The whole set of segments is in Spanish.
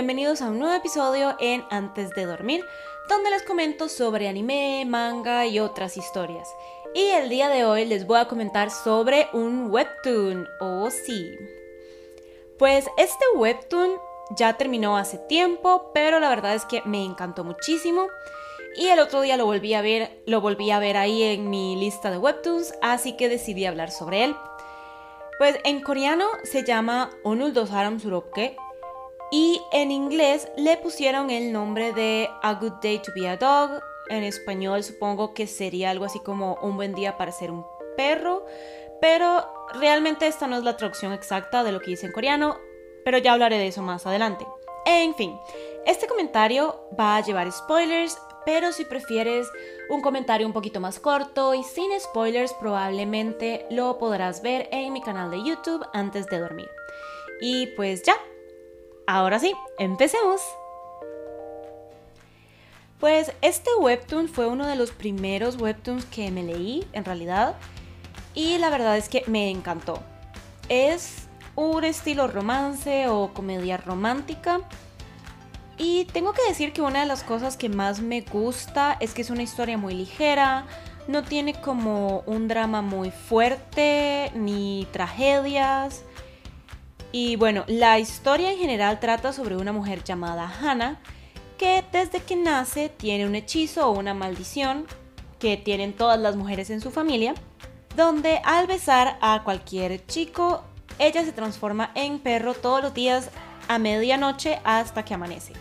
bienvenidos a un nuevo episodio en Antes de Dormir, donde les comento sobre anime, manga y otras historias. Y el día de hoy les voy a comentar sobre un webtoon, o oh, sí. Pues este webtoon ya terminó hace tiempo, pero la verdad es que me encantó muchísimo. Y el otro día lo volví a ver, lo volví a ver ahí en mi lista de webtoons, así que decidí hablar sobre él. Pues en coreano se llama Onul Dosaram Suroke y en inglés le pusieron el nombre de A Good Day to Be a Dog. En español supongo que sería algo así como Un buen día para ser un perro. Pero realmente esta no es la traducción exacta de lo que dice en coreano. Pero ya hablaré de eso más adelante. En fin, este comentario va a llevar spoilers, pero si prefieres un comentario un poquito más corto y sin spoilers, probablemente lo podrás ver en mi canal de YouTube antes de dormir. Y pues ya, Ahora sí, empecemos. Pues este webtoon fue uno de los primeros webtoons que me leí, en realidad, y la verdad es que me encantó. Es un estilo romance o comedia romántica. Y tengo que decir que una de las cosas que más me gusta es que es una historia muy ligera, no tiene como un drama muy fuerte, ni tragedias. Y bueno, la historia en general trata sobre una mujer llamada Hannah que desde que nace tiene un hechizo o una maldición que tienen todas las mujeres en su familia, donde al besar a cualquier chico, ella se transforma en perro todos los días a medianoche hasta que amanece.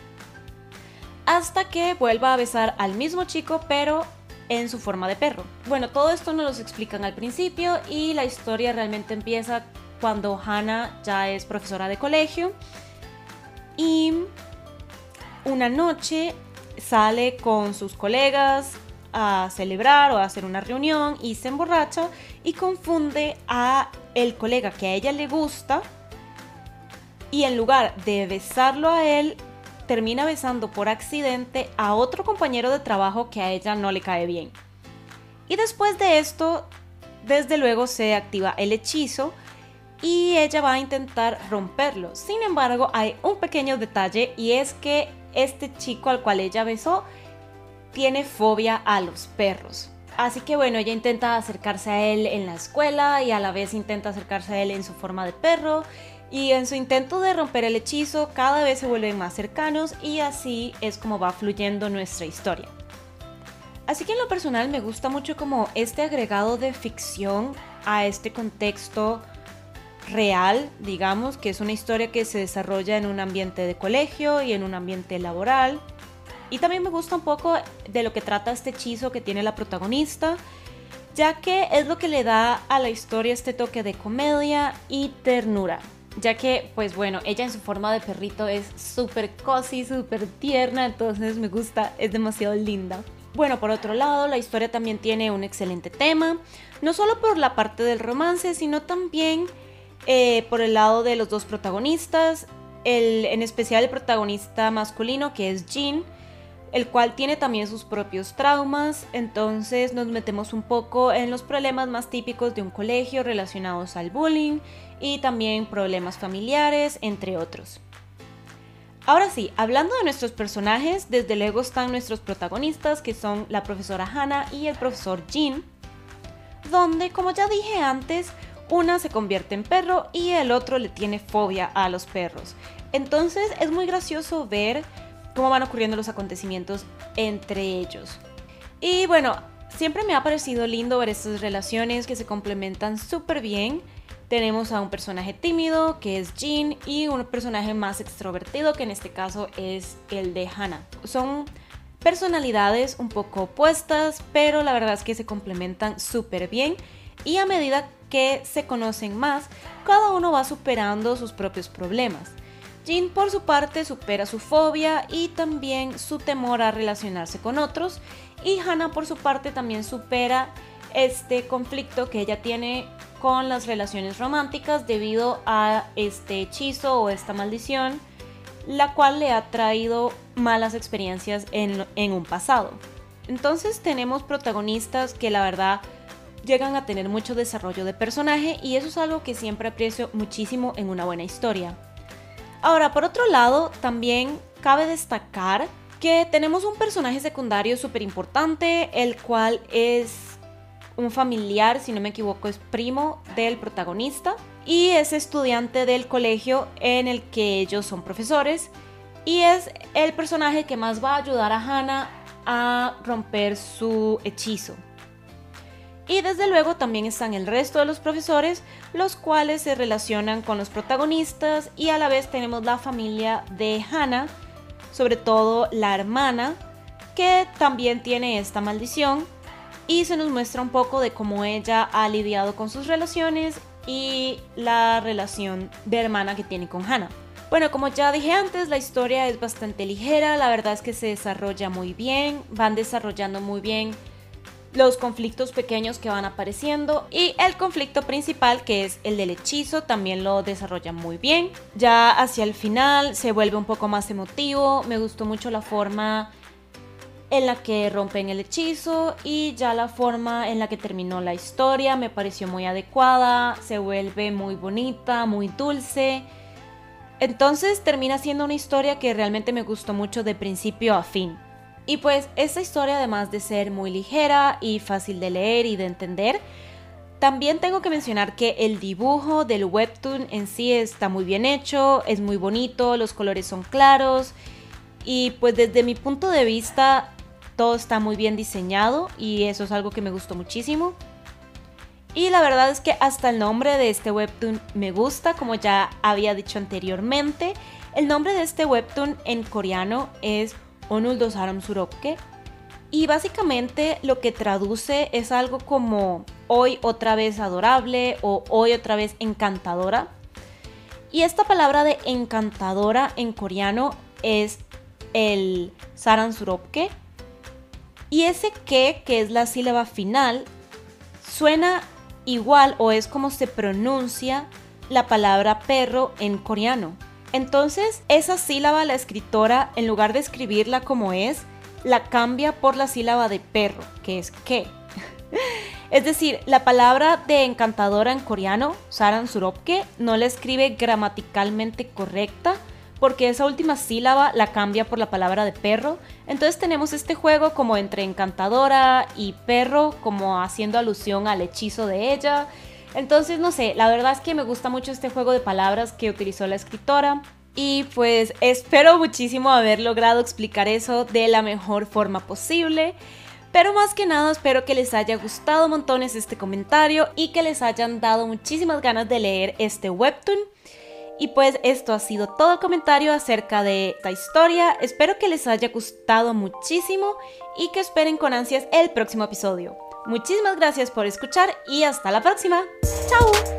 Hasta que vuelva a besar al mismo chico, pero en su forma de perro. Bueno, todo esto nos lo explican al principio y la historia realmente empieza cuando Hannah ya es profesora de colegio y una noche sale con sus colegas a celebrar o a hacer una reunión y se emborracha y confunde a el colega que a ella le gusta y en lugar de besarlo a él termina besando por accidente a otro compañero de trabajo que a ella no le cae bien. Y después de esto, desde luego se activa el hechizo y ella va a intentar romperlo. Sin embargo, hay un pequeño detalle y es que este chico al cual ella besó tiene fobia a los perros. Así que bueno, ella intenta acercarse a él en la escuela y a la vez intenta acercarse a él en su forma de perro. Y en su intento de romper el hechizo cada vez se vuelven más cercanos y así es como va fluyendo nuestra historia. Así que en lo personal me gusta mucho como este agregado de ficción a este contexto real, digamos, que es una historia que se desarrolla en un ambiente de colegio y en un ambiente laboral. Y también me gusta un poco de lo que trata este hechizo que tiene la protagonista, ya que es lo que le da a la historia este toque de comedia y ternura. Ya que, pues bueno, ella en su forma de perrito es súper cozy, súper tierna, entonces me gusta, es demasiado linda. Bueno, por otro lado, la historia también tiene un excelente tema, no solo por la parte del romance, sino también eh, por el lado de los dos protagonistas, en especial el protagonista masculino que es Jean, el cual tiene también sus propios traumas, entonces nos metemos un poco en los problemas más típicos de un colegio relacionados al bullying y también problemas familiares, entre otros. Ahora sí, hablando de nuestros personajes, desde luego están nuestros protagonistas que son la profesora Hannah y el profesor Jean, donde como ya dije antes, una se convierte en perro y el otro le tiene fobia a los perros. Entonces es muy gracioso ver cómo van ocurriendo los acontecimientos entre ellos. Y bueno, siempre me ha parecido lindo ver estas relaciones que se complementan súper bien. Tenemos a un personaje tímido que es Jean y un personaje más extrovertido que en este caso es el de Hannah. Son personalidades un poco opuestas, pero la verdad es que se complementan súper bien y a medida que se conocen más, cada uno va superando sus propios problemas. Jean por su parte supera su fobia y también su temor a relacionarse con otros y Hannah por su parte también supera este conflicto que ella tiene con las relaciones románticas debido a este hechizo o esta maldición, la cual le ha traído malas experiencias en, en un pasado. Entonces tenemos protagonistas que la verdad llegan a tener mucho desarrollo de personaje y eso es algo que siempre aprecio muchísimo en una buena historia. Ahora, por otro lado, también cabe destacar que tenemos un personaje secundario súper importante, el cual es un familiar, si no me equivoco, es primo del protagonista y es estudiante del colegio en el que ellos son profesores y es el personaje que más va a ayudar a Hannah a romper su hechizo. Y desde luego también están el resto de los profesores, los cuales se relacionan con los protagonistas y a la vez tenemos la familia de Hannah, sobre todo la hermana, que también tiene esta maldición y se nos muestra un poco de cómo ella ha lidiado con sus relaciones y la relación de hermana que tiene con Hannah. Bueno, como ya dije antes, la historia es bastante ligera, la verdad es que se desarrolla muy bien, van desarrollando muy bien los conflictos pequeños que van apareciendo y el conflicto principal que es el del hechizo también lo desarrolla muy bien. Ya hacia el final se vuelve un poco más emotivo, me gustó mucho la forma en la que rompen el hechizo y ya la forma en la que terminó la historia me pareció muy adecuada, se vuelve muy bonita, muy dulce. Entonces termina siendo una historia que realmente me gustó mucho de principio a fin. Y pues esta historia además de ser muy ligera y fácil de leer y de entender, también tengo que mencionar que el dibujo del webtoon en sí está muy bien hecho, es muy bonito, los colores son claros y pues desde mi punto de vista todo está muy bien diseñado y eso es algo que me gustó muchísimo. Y la verdad es que hasta el nombre de este webtoon me gusta, como ya había dicho anteriormente. El nombre de este webtoon en coreano es Onul. Y básicamente lo que traduce es algo como hoy otra vez adorable o hoy otra vez encantadora. Y esta palabra de encantadora en coreano es el Saran Suropke. Y ese que, que es la sílaba final, suena igual o es como se pronuncia la palabra perro en coreano. Entonces, esa sílaba la escritora, en lugar de escribirla como es, la cambia por la sílaba de perro, que es que. es decir, la palabra de encantadora en coreano, Saran Suropke, no la escribe gramaticalmente correcta, porque esa última sílaba la cambia por la palabra de perro. Entonces tenemos este juego como entre encantadora y perro, como haciendo alusión al hechizo de ella. Entonces, no sé, la verdad es que me gusta mucho este juego de palabras que utilizó la escritora. Y pues espero muchísimo haber logrado explicar eso de la mejor forma posible. Pero más que nada espero que les haya gustado montones este comentario y que les hayan dado muchísimas ganas de leer este webtoon. Y pues esto ha sido todo el comentario acerca de esta historia. Espero que les haya gustado muchísimo y que esperen con ansias el próximo episodio. Muchísimas gracias por escuchar y hasta la próxima. 下午。